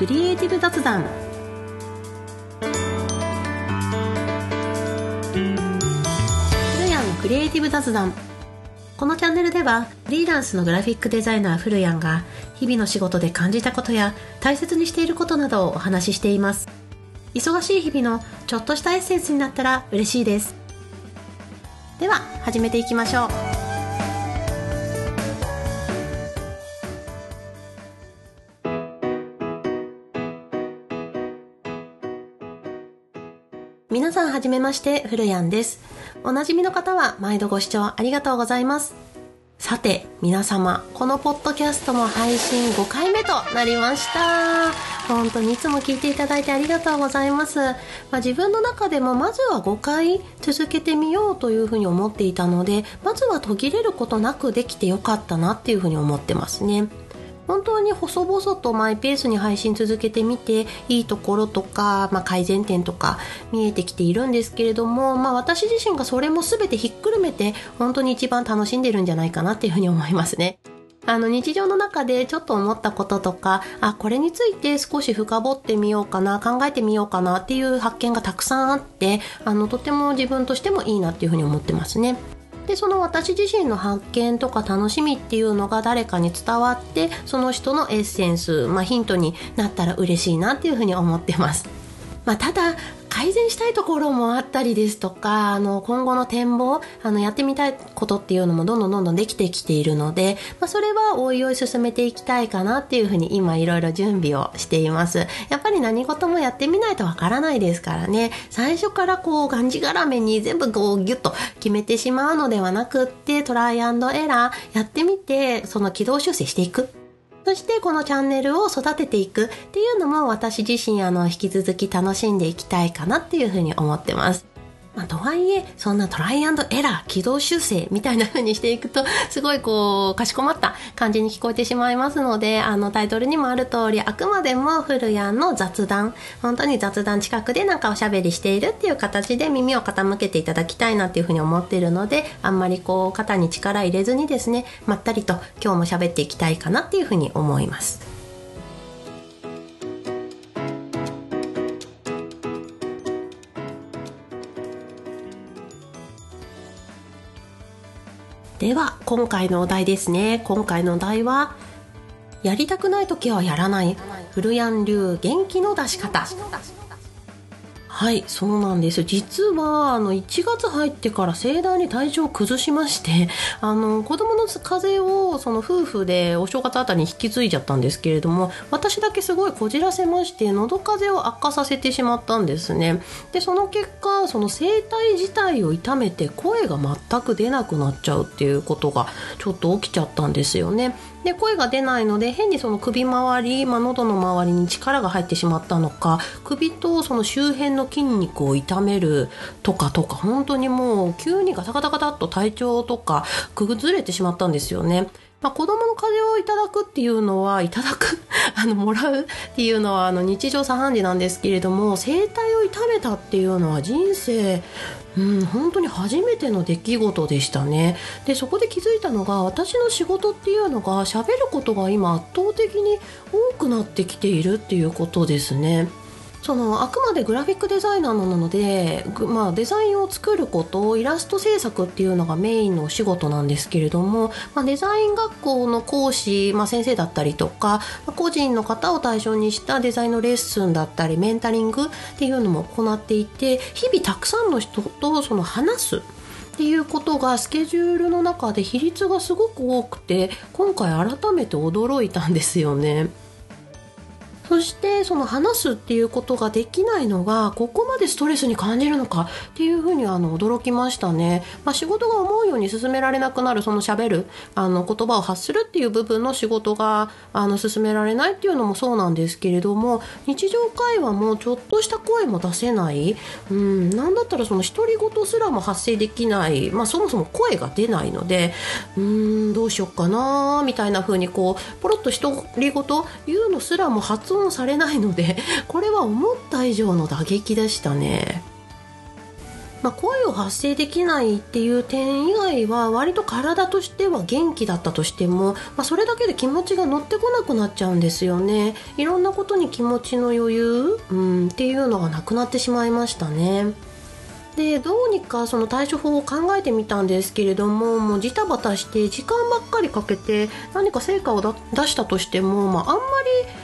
クリエイティブ雑談。ふるやんのクリエイティブ雑談。このチャンネルではフリーランスのグラフィックデザイナーフルヤンが日々の仕事で感じたことや大切にしていることなどをお話ししています。忙しい日々のちょっとしたエッセンスになったら嬉しいです。では始めていきましょう。さんはじめまして、ふるやんです。おなじみの方は毎度ご視聴ありがとうございます。さて、皆様、このポッドキャストも配信5回目となりました。本当にいつも聞いていただいてありがとうございます。まあ、自分の中でもまずは5回続けてみようというふうに思っていたので、まずは途切れることなくできてよかったなっていうふうに思ってますね。本当に細々とマイペースに配信続けてみていいところとか、まあ、改善点とか見えてきているんですけれども、まあ、私自身がそれも全てひっくるめて本当に一番楽しんでるんじゃないかなっていうふうに思いますね。あの日常の中でちょっと思ったこととかあこれについて少し深掘ってみようかな考えてみようかなっていう発見がたくさんあってあのとても自分としてもいいなっていうふうに思ってますね。でその私自身の発見とか楽しみっていうのが誰かに伝わってその人のエッセンス、まあ、ヒントになったら嬉しいなっていうふうに思ってます。まあ、ただ改善したいところもあったりですとかあの今後の展望あのやってみたいことっていうのもどんどんどんどんできてきているので、まあ、それはおいおい進めていきたいかなっていうふうに今いろいろ準備をしています。やっぱり何事もやってみないとわからないですからね。最初からこうがんじがらめに全部こうギュッと決めてしまうのではなくってトライアンドエラーやってみてその軌道修正していく。そしてこのチャンネルを育てていくっていうのも私自身あの引き続き楽しんでいきたいかなっていうふうに思ってます。まあ、とはいえ、そんなトライアンドエラー、軌道修正みたいな風にしていくと、すごいこう、かしこまった感じに聞こえてしまいますので、あのタイトルにもある通り、あくまでもフルヤンの雑談、本当に雑談近くでなんかおしゃべりしているっていう形で耳を傾けていただきたいなっていう風に思っているので、あんまりこう、肩に力入れずにですね、まったりと今日も喋っていきたいかなっていう風に思います。では今回のお題ですね。今回のお題はやりたくない時はやらない。フルヤン流元気の出し方。はいそうなんです。実はあの1月入ってから盛大に体調を崩しまして あの子供の風邪をその夫婦でお正月あたりに引き継いじゃったんですけれども私だけすごいこじらせまして喉風邪を悪化させてしまったんですね。でその結果その声帯自体を痛めて声が全く出なくなっちゃうっていうことがちょっと起きちゃったんですよね。で声が出ないので変にその首周り、まあ、喉の周りに力が入ってしまったのか首とその周辺の筋肉を痛めるとかとか本当にもう急にガタガタガタっと体調とか崩れてしまったんですよね。まあ、子供の風邪をいただくっていうのはいただく あのもらうっていうのはあの日常茶飯事なんですけれども声帯を痛めたっていうのは人生うん、本当に初めての出来事でしたね。でそこで気づいたのが私の仕事っていうのが喋ることが今圧倒的に多くなってきているっていうことですね。そのあくまでグラフィックデザイナーなので、まあ、デザインを作ることイラスト制作っていうのがメインのお仕事なんですけれども、まあ、デザイン学校の講師、まあ、先生だったりとか個人の方を対象にしたデザインのレッスンだったりメンタリングっていうのも行っていて日々たくさんの人とその話すっていうことがスケジュールの中で比率がすごく多くて今回改めて驚いたんですよね。そしてその話すっていうことができないのがここまでストレスに感じるのかっていうふうにあの驚きましたね、まあ、仕事が思うように進められなくなるその喋るあの言葉を発するっていう部分の仕事があの進められないっていうのもそうなんですけれども日常会話もちょっとした声も出せない、うん、なんだったらその独り言すらも発生できない、まあ、そもそも声が出ないのでうーんどうしよっかなみたいな風にこうポロッと独り言言うのすらも発音されないので これは思った以上の打撃でしたね。まあ、声を発声できないっていう点以外は割と体としては元気だったとしても、まあ、それだけで気持ちが乗ってこなくなっちゃうんですよね。いろんなことに気持ちの余裕、うん、っていうのがなくなってしまいましたね。でどうにかその対処法を考えてみたんですけれどももうジタバタして時間ばっかりかけて何か成果を出したとしても、まあ、あんまり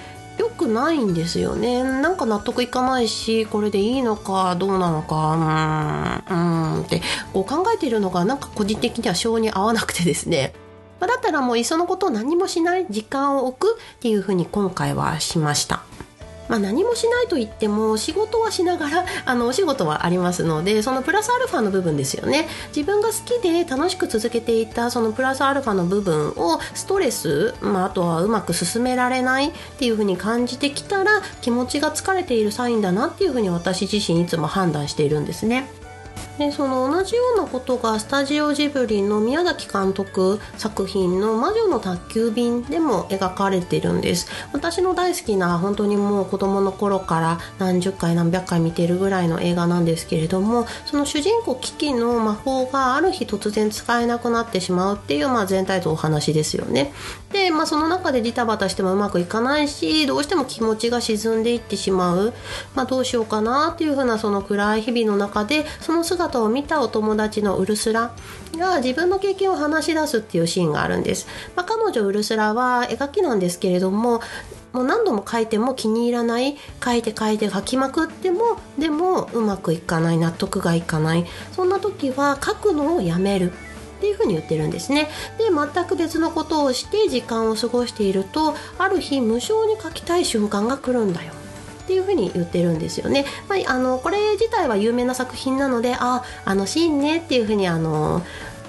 くないんですよねなんか納得いかないしこれでいいのかどうなのかうーんうんってこう考えているのがなんか個人的には性に合わなくてですねまあ、だったらもういっそのことを何もしない時間を置くっていうふうに今回はしました。まあ、何もしないと言っても仕事はしながら あのお仕事はありますのでそのプラスアルファの部分ですよね自分が好きで楽しく続けていたそのプラスアルファの部分をストレス、まあ、あとはうまく進められないっていうふうに感じてきたら気持ちが疲れているサインだなっていうふうに私自身いつも判断しているんですね。でその同じようなことがスタジオジブリの宮崎監督作品の「魔女の宅急便」でも描かれてるんです。私の大好きな本当にもう子供の頃から何十回何百回見てるぐらいの映画なんですけれどもその主人公キキの魔法がある日突然使えなくなってしまうっていう、まあ、全体とお話ですよね。で、まあ、その中でジタバタしてもうまくいかないしどうしても気持ちが沈んでいってしまう、まあ、どうしようかなっていうふうなその暗い日々の中でその姿を見たお友達のウルスラが自分の経験を話し出すっていうシーンがあるんです、まあ、彼女ウルスラは絵描きなんですけれどももう何度も書いても気に入らない。書いて書いて書きまくってもでもうまくいかない。納得がいかない。そんな時は書くのをやめる。っていうふうに言ってるんですねで全く別のことをして時間を過ごしているとある日無償に書きたい瞬間が来るんだよっていうふに言ってるんですよね。まあ、あのこれ自体は有名な作品なのでああのシーンねっていうふうにあの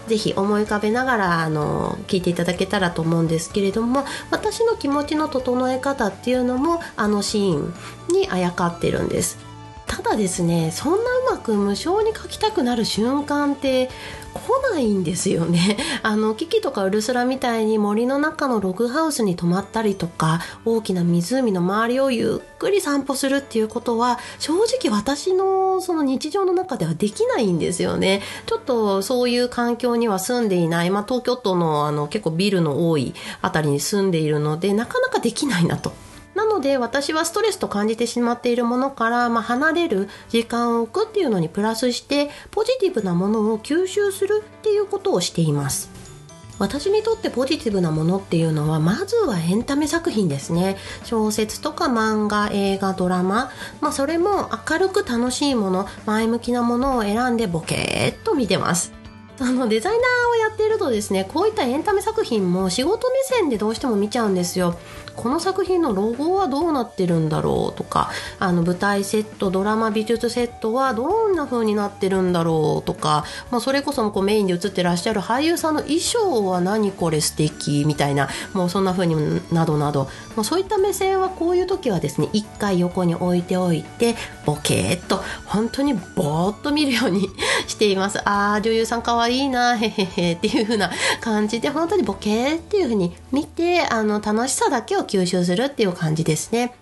ぜひ思い浮かべながらあの聞いていただけたらと思うんですけれども私の気持ちの整え方っていうのもあのシーンにあやかってるんです。ただですねそんなうまく無償に書きたくなる瞬間って来ないんですよね。あの、キキとかウルスラみたいに森の中のログハウスに泊まったりとか、大きな湖の周りをゆっくり散歩するっていうことは、正直私のその日常の中ではできないんですよね。ちょっとそういう環境には住んでいない、まあ東京都のあの結構ビルの多いあたりに住んでいるので、なかなかできないなと。ので私はストレスと感じてしまっているものから、まあ、離れる時間を置くっていうのにプラスしてポジティブなものを吸収するっていうことをしています。私にとってポジティブなものっていうのはまずはエンタメ作品ですね。小説とか漫画映画ドラマ、まあ、それも明るく楽しいもの前向きなものを選んでボケーっと見てます。あのデザイナーをやっているとですねこういったエンタメ作品も仕事目線でどうしても見ちゃうんですよ。この作品のロゴはどうなってるんだろうとかあの舞台セットドラマ美術セットはどんな風になってるんだろうとか、まあ、それこそこうメインで映ってらっしゃる俳優さんの衣装は何これ素敵みたいなもうそんな風になどなど、まあ、そういった目線はこういう時はですね一回横に置いておいてボケーっと本当にぼーっと見るように しています。あー女優さんかわい。いいなへへへっていう風な感じで本当にボケーっていう風に見てあの楽しさだけを吸収するっていう感じですね。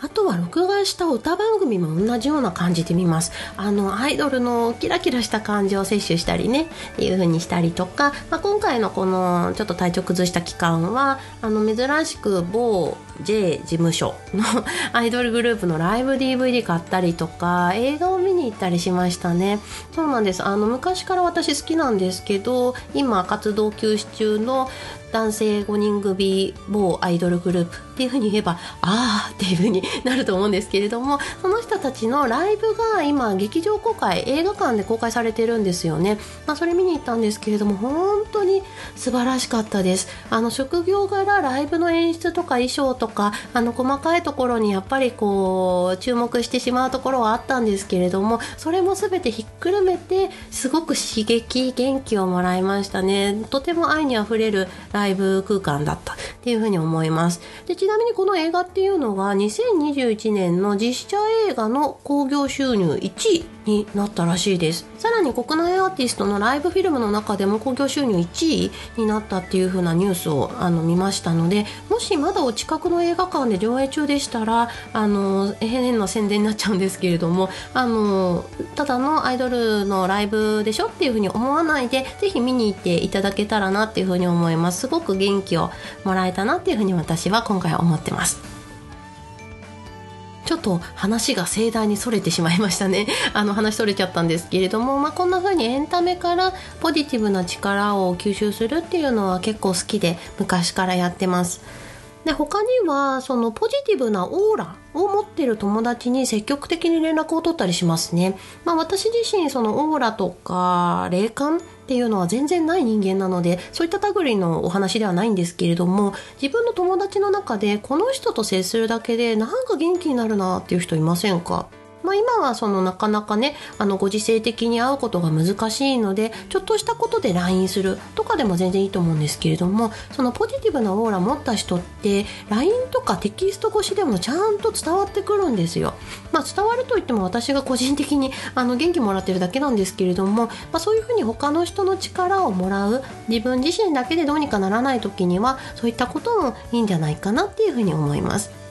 あとは録画した歌番組も同じような感じで見ます。あの、アイドルのキラキラした感じを摂取したりね、っていう風にしたりとか、まあ、今回のこのちょっと体調崩した期間は、あの、珍しく某 J 事務所の アイドルグループのライブ DVD 買ったりとか、映画を見に行ったりしましたね。そうなんです。あの、昔から私好きなんですけど、今活動休止中の男性5人組某アイドルグループっていうふうに言えばああっていうふうになると思うんですけれどもその人たちのライブが今劇場公開映画館で公開されてるんですよね、まあ、それ見に行ったんですけれども本当に素晴らしかったです。あの職業柄ライブの演出とか衣装とかあの細かいところにやっぱりこう注目してしまうところはあったんですけれどもそれも全てひっくるめてすごく刺激元気をもらいましたね。とても愛にあふれるライブ空間だったっていうふうに思います。でちなみにこの映画っていうのは2021年の実写映画の興行収入1位になったらしいです。さらに国内アーティストのライブフィルムの中でも興行収入1位になったっていう風なニュースをあの見ましたのでもしまだお近くの映画館で上映中でしたらあの変な宣伝になっちゃうんですけれどもあのただのアイドルのライブでしょ？っていう風に思わないでぜひ見に行っていただけたらなっていう風に思います。すごく元気をもらえたなっていう風に私は今回は思ってます。ちょっと話が盛大にそれてしまいましたね。あの話それちゃったんですけれども、まあ、こんな風にエンタメからポジティブな力を吸収するっていうのは結構好きで昔からやってます。で他にはそのポジティブなオーラを持ってる友達に積極的に連絡を取ったりしますね。まあ私自身そのオーラとか霊感っていうのは全然ない人間なのでそういった類のお話ではないんですけれども自分の友達の中でこの人と接するだけでなんか元気になるなっていう人いませんか？まあ、今はそのなかなかねあのご時世的に会うことが難しいのでちょっとしたことで LINE するとかでも全然いいと思うんですけれどもそのポジティブなオーラ持った人って LINE とかテキスト越しでもちゃんと伝わってくるんですよ。まあ、伝わるといっても私が個人的にあの元気もらってるだけなんですけれども、まあ、そういうふうに他の人の力をもらう自分自身だけでどうにかならない時にはそういったこともいいんじゃないかなっていうふうに思います。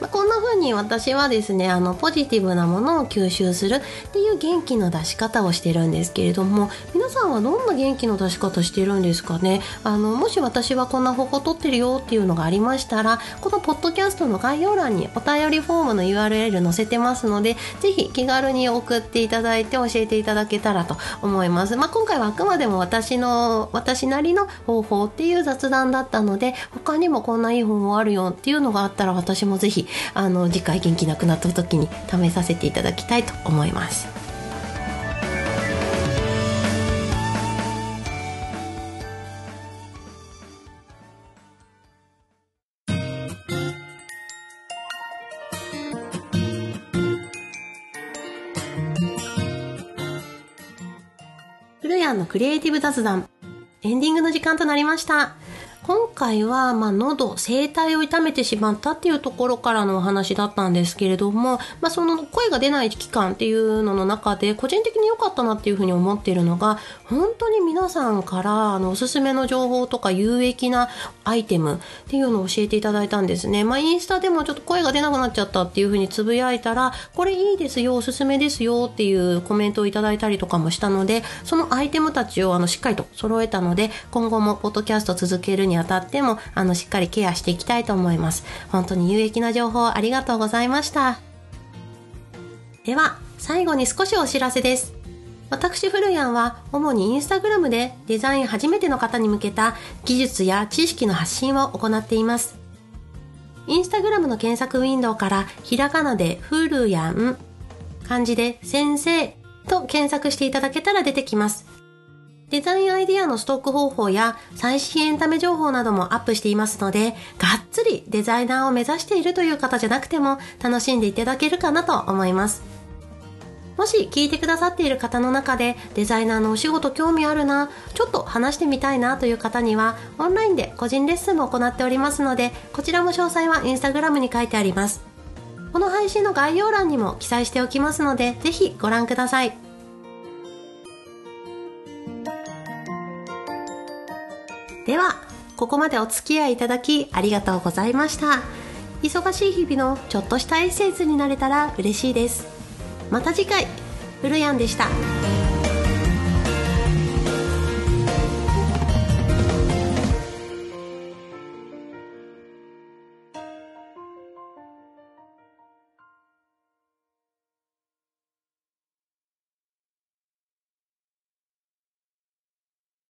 まあ、こんな風に私はですねあのポジティブなものを吸収するっていう元気の出し方をしてるんですけれども皆さんはどんな元気の出し方してるんですかね？あのもし私はこんな方法取ってるよっていうのがありましたらこのポッドキャストの概要欄にお便りフォームの URL 載せてますのでぜひ気軽に送っていただいて教えていただけたらと思います、まあ、今回はあくまでも私の私なりの方法っていう雑談だったので他にもこんないい方法あるよっていうのがあったら私もぜひあの次回元気なくなった時に試させていただきたいと思います。古谷のクリエイティブ雑談エンディングの時間となりました。今回は、まあ、喉、声帯を痛めてしまったっていうところからのお話だったんですけれども、まあ、その声が出ない期間っていうのの中で、個人的に良かったなっていうふうに思っているのが、本当に皆さんから、あの、おすすめの情報とか有益なアイテムっていうのを教えていただいたんですね。まあ、インスタでもちょっと声が出なくなっちゃったっていうふうにつぶやいたら、これいいですよ、おすすめですよっていうコメントをいただいたりとかもしたので、そのアイテムたちをあの、しっかりと揃えたので、今後もポッドキャスト続けるにあたっても、あの、しっかりケアしていきたいと思います。本当に有益な情報ありがとうございました。では、最後に少しお知らせです。私、フルヤンは、主にインスタグラムでデザイン初めての方に向けた技術や知識の発信を行っています。インスタグラムの検索ウィンドウから、ひらがなでフルヤン、漢字で先生と検索していただけたら出てきます。デザインアイディアのストック方法や最新エンタメ情報などもアップしていますので、がっつりデザイナーを目指しているという方じゃなくても楽しんでいただけるかなと思います。もし聞いてくださっている方の中でデザイナーのお仕事興味あるな、ちょっと話してみたいなという方にはオンラインで個人レッスンも行っておりますので、こちらも詳細はインスタグラムに書いてあります。この配信の概要欄にも記載しておきますので、ぜひご覧ください。ではここまでお付き合いいただきありがとうございました。忙しい日々のちょっとしたエッセンスになれたら嬉しいです。また次回ふるやんでした。